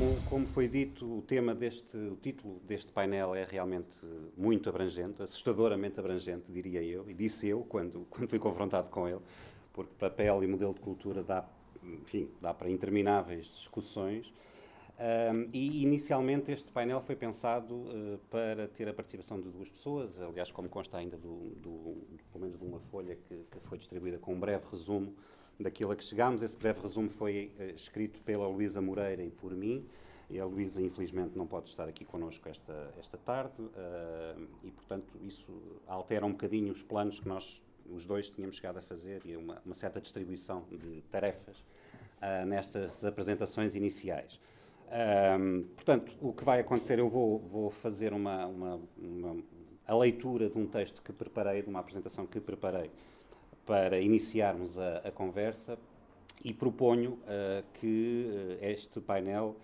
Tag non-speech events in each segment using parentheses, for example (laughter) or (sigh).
como, como foi dito, o tema deste, o título deste painel é realmente muito abrangente, assustadoramente abrangente, diria eu, e disse eu quando, (laughs) quando fui confrontado com ele, porque papel e modelo de cultura dá, enfim, dá para intermináveis discussões. Um, e inicialmente este painel foi pensado uh, para ter a participação de duas pessoas, aliás, como consta ainda do, do, pelo menos de uma folha que, que, foi distribuída com um breve resumo daquilo a que chegámos. Esse breve resumo foi uh, escrito pela Luísa Moreira e por mim. E a Luísa, infelizmente, não pode estar aqui connosco esta, esta tarde, uh, e, portanto, isso altera um bocadinho os planos que nós, os dois, tínhamos chegado a fazer e uma, uma certa distribuição de tarefas nestas apresentações iniciais. Um, portanto, o que vai acontecer, eu vou, vou fazer uma, uma, uma, a leitura de um texto que preparei, de uma apresentação que preparei para iniciarmos a, a conversa e proponho uh, que uh, este painel,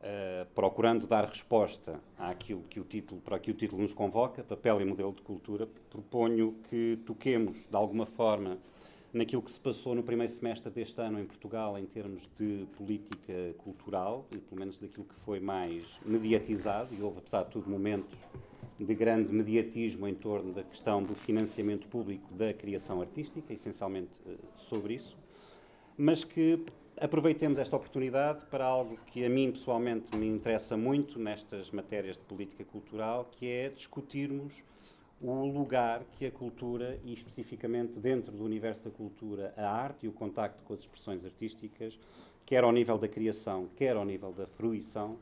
uh, procurando dar resposta àquilo que o título, para que o título nos convoca, papel e modelo de cultura, proponho que toquemos de alguma forma naquilo que se passou no primeiro semestre deste ano em Portugal em termos de política cultural, e pelo menos daquilo que foi mais mediatizado, e houve, apesar de tudo, momentos de grande mediatismo em torno da questão do financiamento público da criação artística, essencialmente eh, sobre isso, mas que aproveitemos esta oportunidade para algo que a mim pessoalmente me interessa muito nestas matérias de política cultural, que é discutirmos o lugar que a cultura, e especificamente dentro do universo da cultura, a arte e o contacto com as expressões artísticas, quer ao nível da criação, quer ao nível da fruição,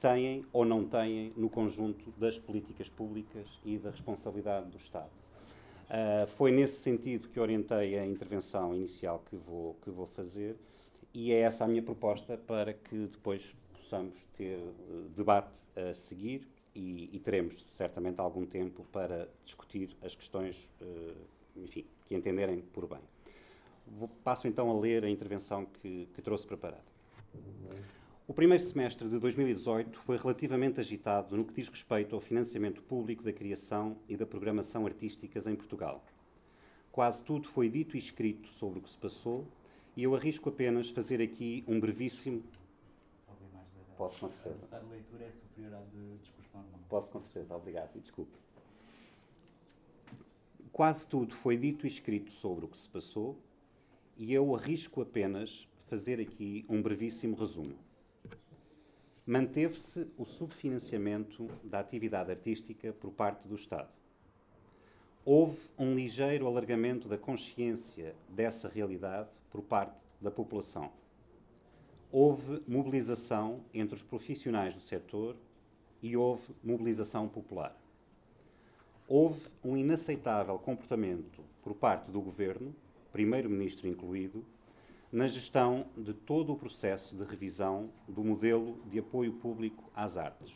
têm ou não têm no conjunto das políticas públicas e da responsabilidade do Estado. Uh, foi nesse sentido que orientei a intervenção inicial que vou, que vou fazer e é essa a minha proposta para que depois possamos ter uh, debate a seguir e, e, teremos certamente algum tempo para discutir as questões, uh, enfim, que entenderem por bem. Vou, passo então a ler a intervenção que, que trouxe preparada. O primeiro semestre de 2018 foi relativamente agitado no que diz respeito ao financiamento público da criação e da programação artísticas em Portugal. Quase tudo foi dito e escrito sobre o que se passou e eu arrisco apenas fazer aqui um brevíssimo. Posso, com certeza. A leitura é superior à de discussão Posso, com certeza. Obrigado e desculpe. Quase tudo foi dito e escrito sobre o que se passou e eu arrisco apenas fazer aqui um brevíssimo resumo. Manteve-se o subfinanciamento da atividade artística por parte do Estado. Houve um ligeiro alargamento da consciência dessa realidade por parte da população. Houve mobilização entre os profissionais do setor e houve mobilização popular. Houve um inaceitável comportamento por parte do governo, primeiro-ministro incluído, na gestão de todo o processo de revisão do modelo de apoio público às artes.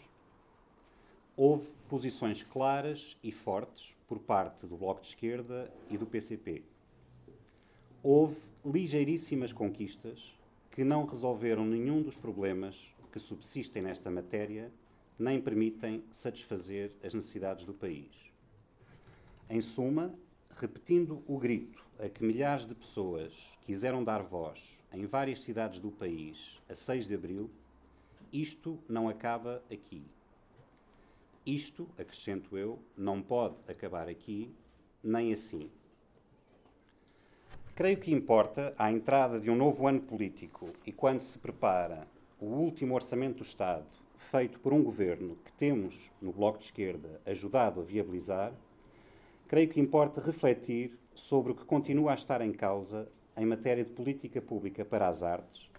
Houve posições claras e fortes por parte do Bloco de Esquerda e do PCP. Houve ligeiríssimas conquistas que não resolveram nenhum dos problemas que subsistem nesta matéria nem permitem satisfazer as necessidades do país. Em suma, repetindo o grito a que milhares de pessoas quiseram dar voz em várias cidades do país a 6 de abril, isto não acaba aqui. Isto, acrescento eu, não pode acabar aqui, nem assim. Creio que importa, à entrada de um novo ano político e quando se prepara o último orçamento do Estado feito por um governo que temos, no Bloco de Esquerda, ajudado a viabilizar, creio que importa refletir sobre o que continua a estar em causa em matéria de política pública para as artes,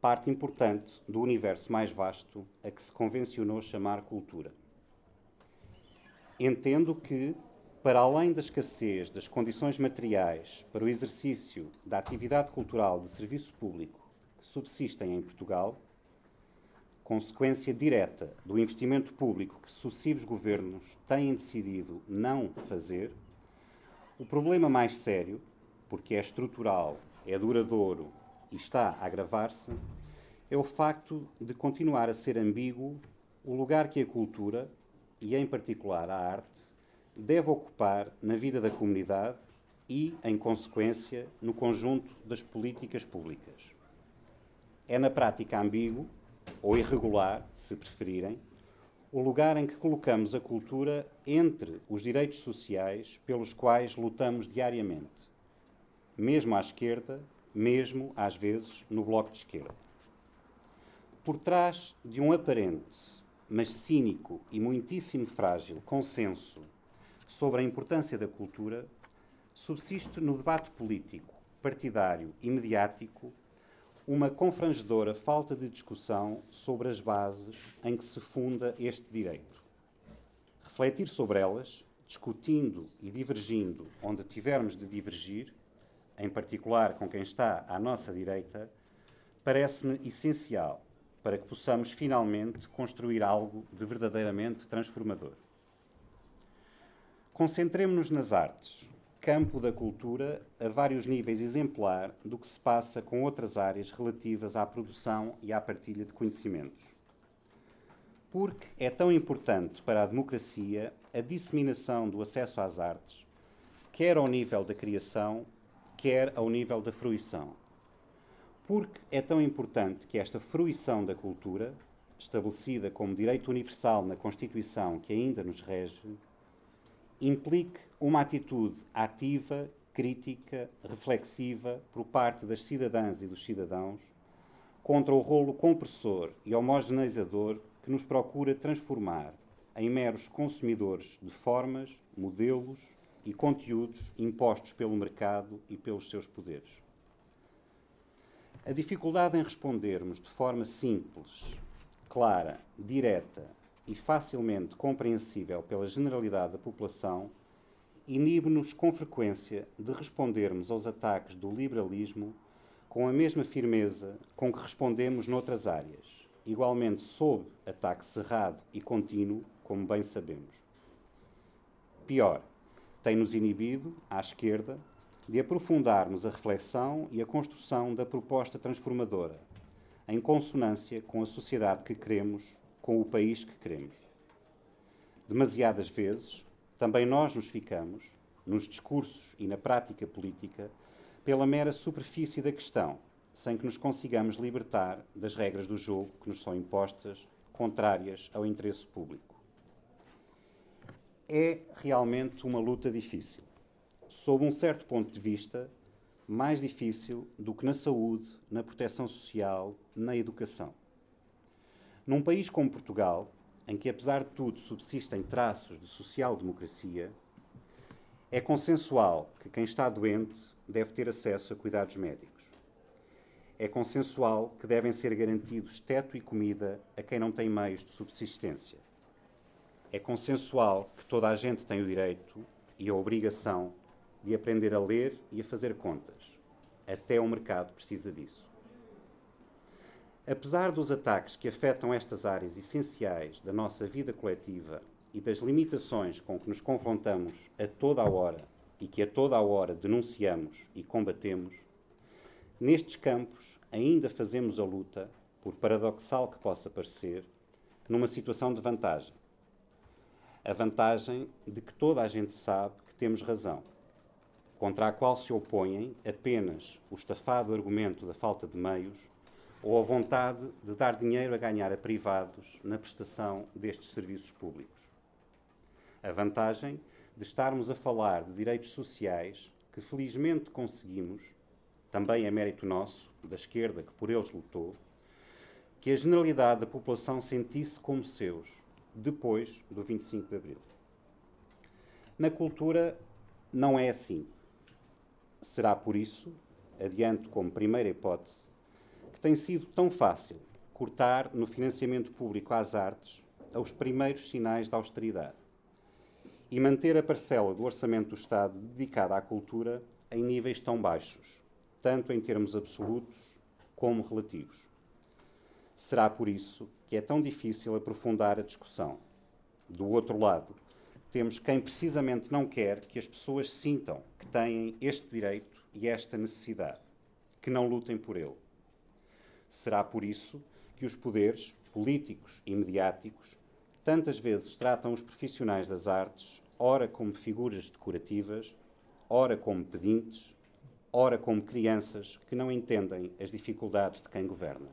parte importante do universo mais vasto a que se convencionou chamar cultura. Entendo que, para além da escassez das condições materiais para o exercício da atividade cultural de serviço público que subsistem em Portugal, consequência direta do investimento público que sucessivos governos têm decidido não fazer, o problema mais sério, porque é estrutural, é duradouro e está a agravar-se, é o facto de continuar a ser ambíguo o lugar que a cultura, e em particular a arte, deve ocupar na vida da comunidade e, em consequência, no conjunto das políticas públicas. É na prática ambíguo ou irregular, se preferirem, o lugar em que colocamos a cultura entre os direitos sociais pelos quais lutamos diariamente, mesmo à esquerda, mesmo às vezes no bloco de esquerda. Por trás de um aparente, mas cínico e muitíssimo frágil consenso sobre a importância da cultura, subsiste no debate político, partidário e mediático uma confrangedora falta de discussão sobre as bases em que se funda este direito. Refletir sobre elas, discutindo e divergindo onde tivermos de divergir, em particular com quem está à nossa direita, parece-me essencial para que possamos finalmente construir algo de verdadeiramente transformador. Concentremos-nos nas artes, campo da cultura a vários níveis exemplar do que se passa com outras áreas relativas à produção e à partilha de conhecimentos. Porque é tão importante para a democracia a disseminação do acesso às artes, quer ao nível da criação, quer ao nível da fruição. Porque é tão importante que esta fruição da cultura, estabelecida como direito universal na Constituição que ainda nos rege, implique uma atitude ativa, crítica, reflexiva por parte das cidadãs e dos cidadãos contra o rolo compressor e homogeneizador que nos procura transformar em meros consumidores de formas, modelos e conteúdos impostos pelo mercado e pelos seus poderes. A dificuldade em respondermos de forma simples, clara, direta e facilmente compreensível pela generalidade da população, inibe-nos com frequência de respondermos aos ataques do liberalismo com a mesma firmeza com que respondemos noutras áreas, igualmente sob ataque cerrado e contínuo, como bem sabemos. Pior, tem-nos inibido, à esquerda, de aprofundarmos a reflexão e a construção da proposta transformadora, em consonância com a sociedade que queremos com o país que queremos. Demasiadas vezes, também nós nos ficamos, nos discursos e na prática política, pela mera superfície da questão, sem que nos consigamos libertar das regras do jogo que nos são impostas, contrárias ao interesse público. É realmente uma luta difícil. Sob um certo ponto de vista, mais difícil do que na saúde, na proteção social, na educação. Num país como Portugal, em que apesar de tudo subsistem traços de social-democracia, é consensual que quem está doente deve ter acesso a cuidados médicos. É consensual que devem ser garantidos teto e comida a quem não tem meios de subsistência. É consensual que toda a gente tem o direito e a obrigação de aprender a ler e a fazer contas. Até o mercado precisa disso. Apesar dos ataques que afetam estas áreas essenciais da nossa vida coletiva e das limitações com que nos confrontamos a toda a hora e que a toda a hora denunciamos e combatemos, nestes campos ainda fazemos a luta, por paradoxal que possa parecer, numa situação de vantagem. A vantagem de que toda a gente sabe que temos razão, contra a qual se opõem apenas o estafado argumento da falta de meios ou a vontade de dar dinheiro a ganhar a privados na prestação destes serviços públicos. A vantagem de estarmos a falar de direitos sociais que felizmente conseguimos, também é mérito nosso, da esquerda que por eles lutou, que a generalidade da população sentisse como seus depois do 25 de Abril. Na cultura não é assim. Será por isso, adianto como primeira hipótese, tem sido tão fácil cortar no financiamento público às artes aos primeiros sinais de austeridade e manter a parcela do orçamento do Estado dedicada à cultura em níveis tão baixos, tanto em termos absolutos como relativos. Será por isso que é tão difícil aprofundar a discussão. Do outro lado, temos quem precisamente não quer que as pessoas sintam que têm este direito e esta necessidade, que não lutem por ele. Será por isso que os poderes políticos e mediáticos tantas vezes tratam os profissionais das artes, ora como figuras decorativas, ora como pedintes, ora como crianças que não entendem as dificuldades de quem governa.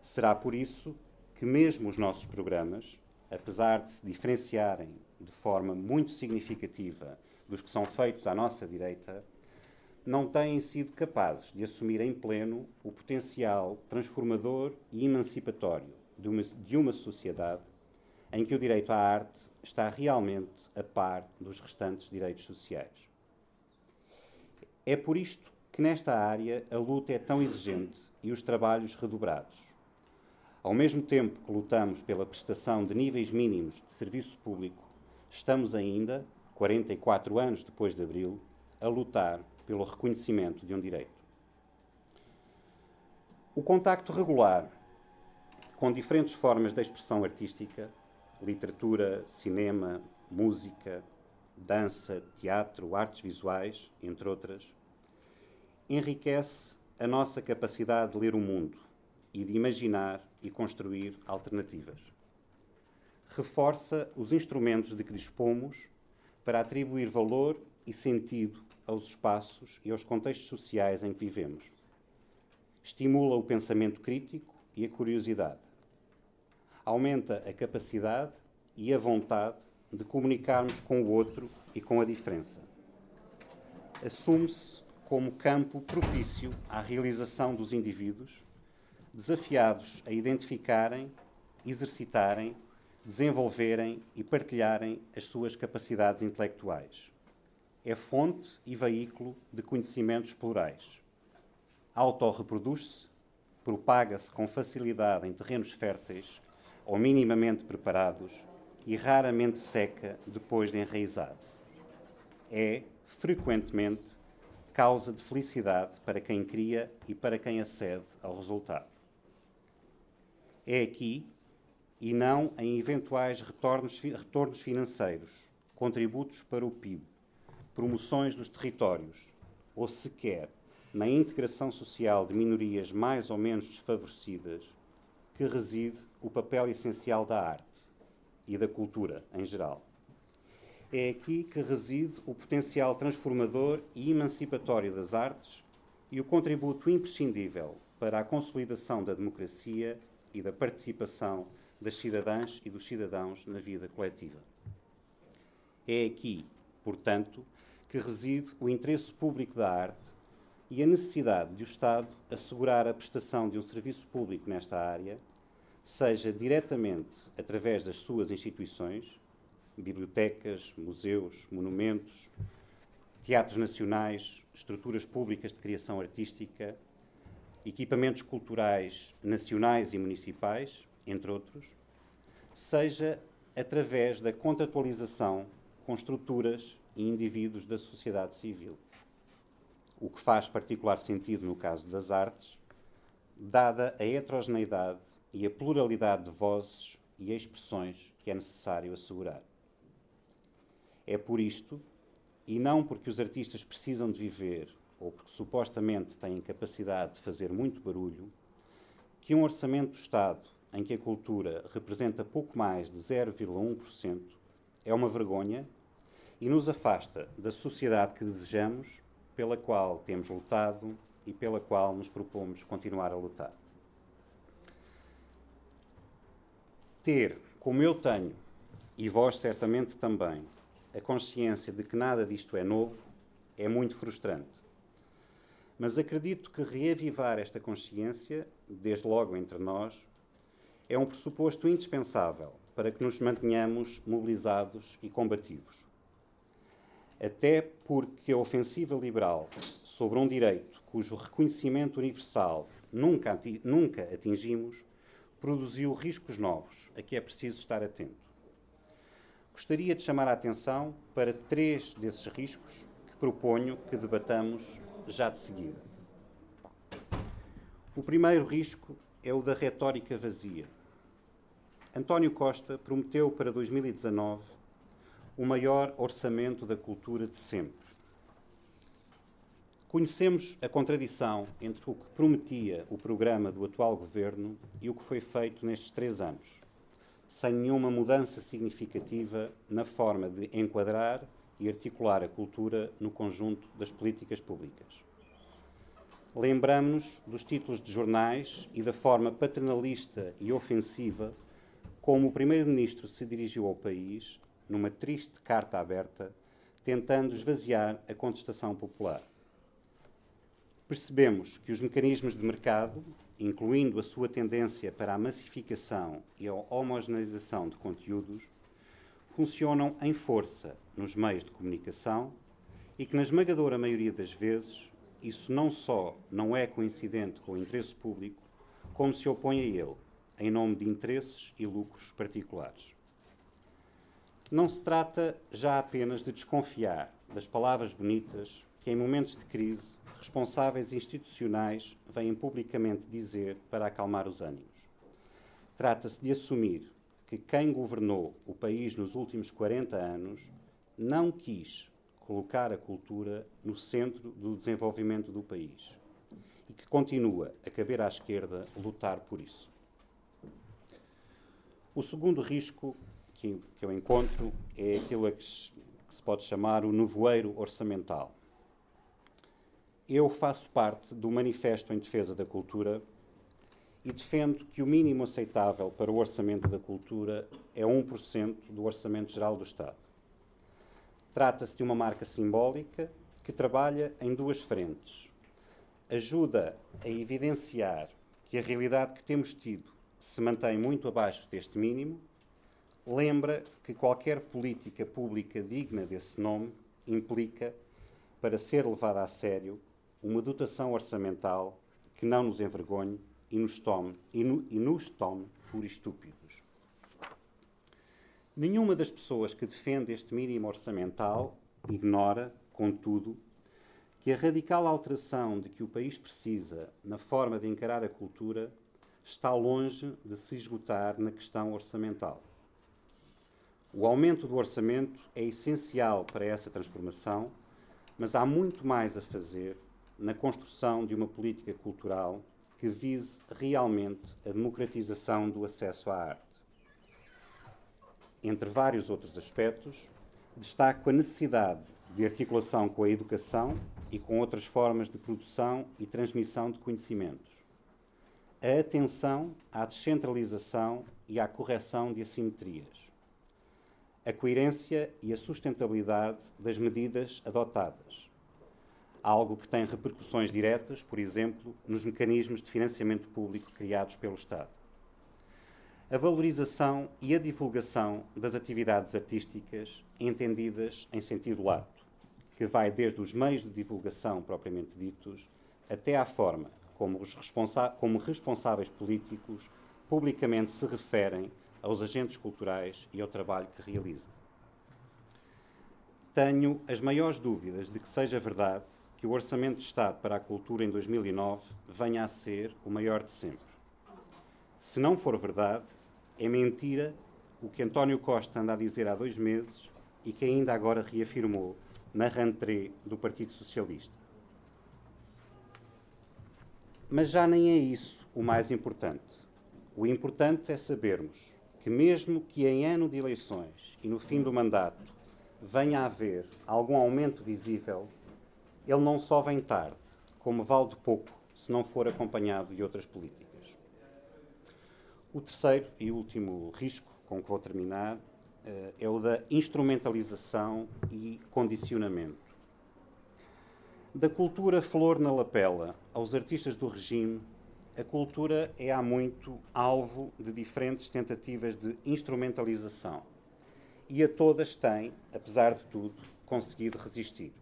Será por isso que, mesmo os nossos programas, apesar de se diferenciarem de forma muito significativa dos que são feitos à nossa direita, não têm sido capazes de assumir em pleno o potencial transformador e emancipatório de uma, de uma sociedade em que o direito à arte está realmente a par dos restantes direitos sociais. É por isto que nesta área a luta é tão exigente e os trabalhos redobrados. Ao mesmo tempo que lutamos pela prestação de níveis mínimos de serviço público, estamos ainda, 44 anos depois de Abril, a lutar pelo reconhecimento de um direito. O contacto regular com diferentes formas de expressão artística, literatura, cinema, música, dança, teatro, artes visuais, entre outras, enriquece a nossa capacidade de ler o mundo e de imaginar e construir alternativas. Reforça os instrumentos de que dispomos para atribuir valor e sentido aos espaços e aos contextos sociais em que vivemos. Estimula o pensamento crítico e a curiosidade. Aumenta a capacidade e a vontade de comunicarmos com o outro e com a diferença. Assume-se como campo propício à realização dos indivíduos, desafiados a identificarem, exercitarem, desenvolverem e partilharem as suas capacidades intelectuais é fonte e veículo de conhecimentos plurais. Autorreproduz-se, propaga-se com facilidade em terrenos férteis ou minimamente preparados e raramente seca depois de enraizado. É, frequentemente, causa de felicidade para quem cria e para quem acede ao resultado. É aqui, e não em eventuais retornos, retornos financeiros, contributos para o PIB, promoções dos territórios ou sequer na integração social de minorias mais ou menos desfavorecidas que reside o papel essencial da arte e da cultura em geral. É aqui que reside o potencial transformador e emancipatório das artes e o contributo imprescindível para a consolidação da democracia e da participação das cidadãs e dos cidadãos na vida coletiva. É aqui, portanto, que reside o interesse público da arte e a necessidade de o Estado assegurar a prestação de um serviço público nesta área, seja diretamente através das suas instituições, bibliotecas, museus, monumentos, teatros nacionais, estruturas públicas de criação artística, equipamentos culturais nacionais e municipais, entre outros, seja através da contratualização com estruturas e indivíduos da sociedade civil. O que faz particular sentido no caso das artes, dada a heterogeneidade e a pluralidade de vozes e expressões que é necessário assegurar. É por isto, e não porque os artistas precisam de viver ou porque supostamente têm capacidade de fazer muito barulho, que um orçamento do Estado em que a cultura representa pouco mais de 0,1% é uma vergonha e nos afasta da sociedade que desejamos, pela qual temos lutado e pela qual nos propomos continuar a lutar. Ter, como eu tenho, e vós certamente também, a consciência de que nada disto é novo, é muito frustrante. Mas acredito que reavivar esta consciência, desde logo entre nós, é um pressuposto indispensável para que nos mantenhamos mobilizados e combativos até porque a ofensiva liberal sobre um direito cujo reconhecimento universal nunca, nunca atingimos, produziu riscos novos a que é preciso estar atento. Gostaria de chamar a atenção para três desses riscos que proponho que debatamos já de seguida. O primeiro risco é o da retórica vazia. António Costa prometeu para 2019 o maior orçamento da cultura de sempre. Conhecemos a contradição entre o que prometia o programa do atual governo e o que foi feito nestes três anos, sem nenhuma mudança significativa na forma de enquadrar e articular a cultura no conjunto das políticas públicas. lembramos-nos dos títulos de jornais e da forma paternalista e ofensiva como o Primeiro-Ministro se dirigiu ao país, numa triste carta aberta, tentando esvaziar a contestação popular. Percebemos que os mecanismos de mercado, incluindo a sua tendência para a massificação e a homogeneização de conteúdos, funcionam em força nos meios de comunicação e que, na esmagadora maioria das vezes, isso não só não é coincidente com o interesse público, como se opõe a ele, em nome de interesses e lucros particulares. Não se trata já apenas de desconfiar das palavras bonitas que, em momentos de crise, responsáveis institucionais vêm publicamente dizer para acalmar os ânimos. Trata-se de assumir que quem governou o país nos últimos 40 anos não quis colocar a cultura no centro do desenvolvimento do país e que continua a caber à esquerda lutar por isso. O segundo risco que, que eu encontro é aquilo que se, que se pode chamar o nevoeiro orçamental. Eu faço parte do Manifesto em Defesa da Cultura e defendo que o mínimo aceitável para o orçamento da cultura é 1% do Orçamento Geral do Estado. Trata-se de uma marca simbólica que trabalha em duas frentes. Ajuda a evidenciar que a realidade que temos tido se mantém muito abaixo deste mínimo. Lembra que qualquer política pública digna desse nome implica, para ser levada a sério, uma dotação orçamental que não nos envergonhe e nos tome, e, no, e nos tome por estúpidos. Nenhuma das pessoas que defende este mínimo orçamental ignora, contudo, que a radical alteração de que o país precisa na forma de encarar a cultura está longe de se esgotar na questão orçamental. O aumento do orçamento é essencial para essa transformação, mas há muito mais a fazer na construção de uma política cultural que vise realmente a democratização do acesso à arte. Entre vários outros aspectos, destaco a necessidade de articulação com a educação e com outras formas de produção e transmissão de conhecimentos. A atenção à descentralização e à correção de assimetrias. A coerência e a sustentabilidade das medidas adotadas algo que tem repercussões diretas, por exemplo, nos mecanismos de financiamento público criados pelo Estado. A valorização e a divulgação das atividades artísticas entendidas em sentido lato, que vai desde os meios de divulgação propriamente ditos até à forma como, os responsa como responsáveis políticos publicamente se referem aos agentes culturais e ao trabalho que realizam. Tenho as maiores dúvidas de que seja verdade que o Orçamento de Estado para a Cultura em 2009 venha a ser o maior de sempre. Se não for verdade, é mentira o que António Costa anda a dizer há dois meses e que ainda agora reafirmou na rentrée do Partido Socialista. Mas já nem é isso o mais importante. O importante é sabermos que, mesmo que em ano de eleições e no fim do mandato venha a haver algum aumento visível ele não só vem tarde, como vale de pouco se não for acompanhado de outras políticas. O terceiro e último risco com que vou terminar eh, é o da instrumentalização e condicionamento. Da cultura flor na lapela aos artistas do regime, a cultura é há muito alvo de diferentes tentativas de instrumentalização e a todas tem, apesar de tudo, conseguido resistir.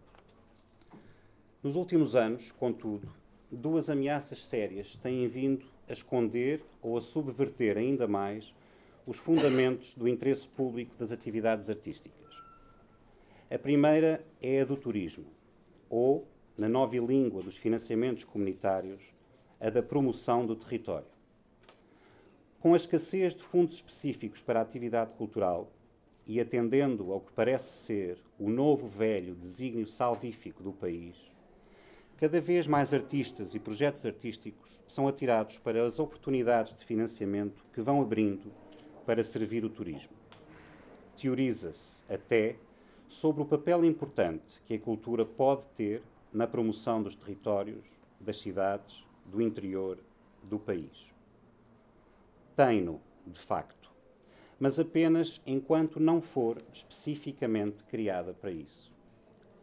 Nos últimos anos, contudo, duas ameaças sérias têm vindo a esconder ou a subverter ainda mais os fundamentos do interesse público das atividades artísticas. A primeira é a do turismo, ou, na nova língua dos financiamentos comunitários, a da promoção do território. Com a escassez de fundos específicos para a atividade cultural e atendendo ao que parece ser o novo velho desígnio salvífico do país, Cada vez mais artistas e projetos artísticos são atirados para as oportunidades de financiamento que vão abrindo para servir o turismo. Teoriza-se até sobre o papel importante que a cultura pode ter na promoção dos territórios das cidades, do interior do país. Tem-no, de facto, mas apenas enquanto não for especificamente criada para isso.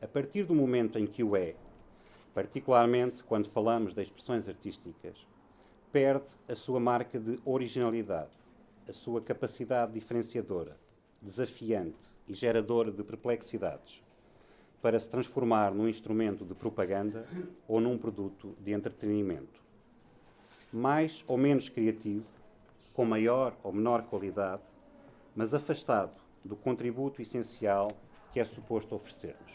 A partir do momento em que o é, particularmente quando falamos de expressões artísticas, perde a sua marca de originalidade, a sua capacidade diferenciadora, desafiante e geradora de perplexidades, para se transformar num instrumento de propaganda ou num produto de entretenimento. Mais ou menos criativo, com maior ou menor qualidade, mas afastado do contributo essencial que é suposto oferecer-nos.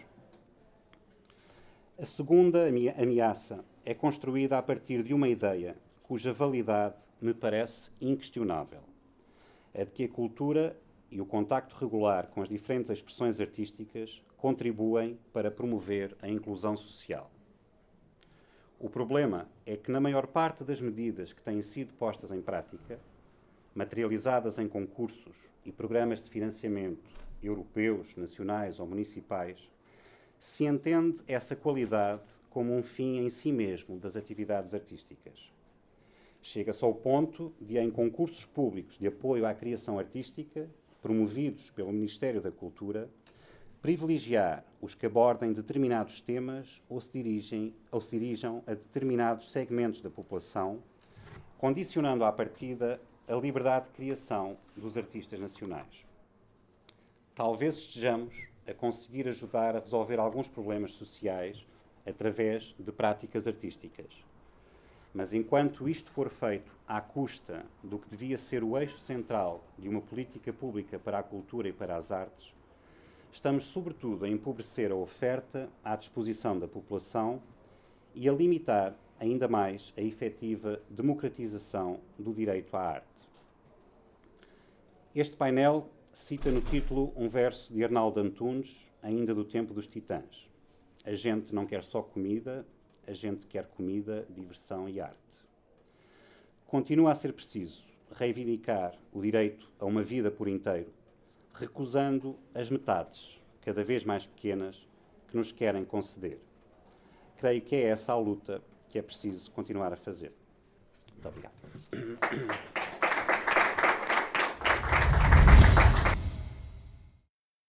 A segunda ameaça é construída a partir de uma ideia cuja validade me parece inquestionável. É de que a cultura e o contacto regular com as diferentes expressões artísticas contribuem para promover a inclusão social. O problema é que, na maior parte das medidas que têm sido postas em prática, materializadas em concursos e programas de financiamento europeus, nacionais ou municipais, se entende essa qualidade como um fim em si mesmo das atividades artísticas. Chega-se ao ponto de, em concursos públicos de apoio à criação artística, promovidos pelo Ministério da Cultura, privilegiar os que abordem determinados temas ou se, dirigem, ou se dirijam a determinados segmentos da população, condicionando à partida a liberdade de criação dos artistas nacionais. Talvez estejamos a conseguir ajudar a resolver alguns problemas sociais através de práticas artísticas. Mas enquanto isto for feito à custa do que devia ser o eixo central de uma política pública para a cultura e para as artes, estamos sobretudo a empobrecer a oferta à disposição da população e a limitar ainda mais a efetiva democratização do direito à arte. Este painel cita no título um verso de Arnaldo Antunes, ainda do tempo dos titãs. A gente não quer só comida, a gente quer comida, diversão e arte. Continua a ser preciso reivindicar o direito a uma vida por inteiro, recusando as metades, cada vez mais pequenas, que nos querem conceder. Creio que é essa a luta que é preciso continuar a fazer. Muito obrigado.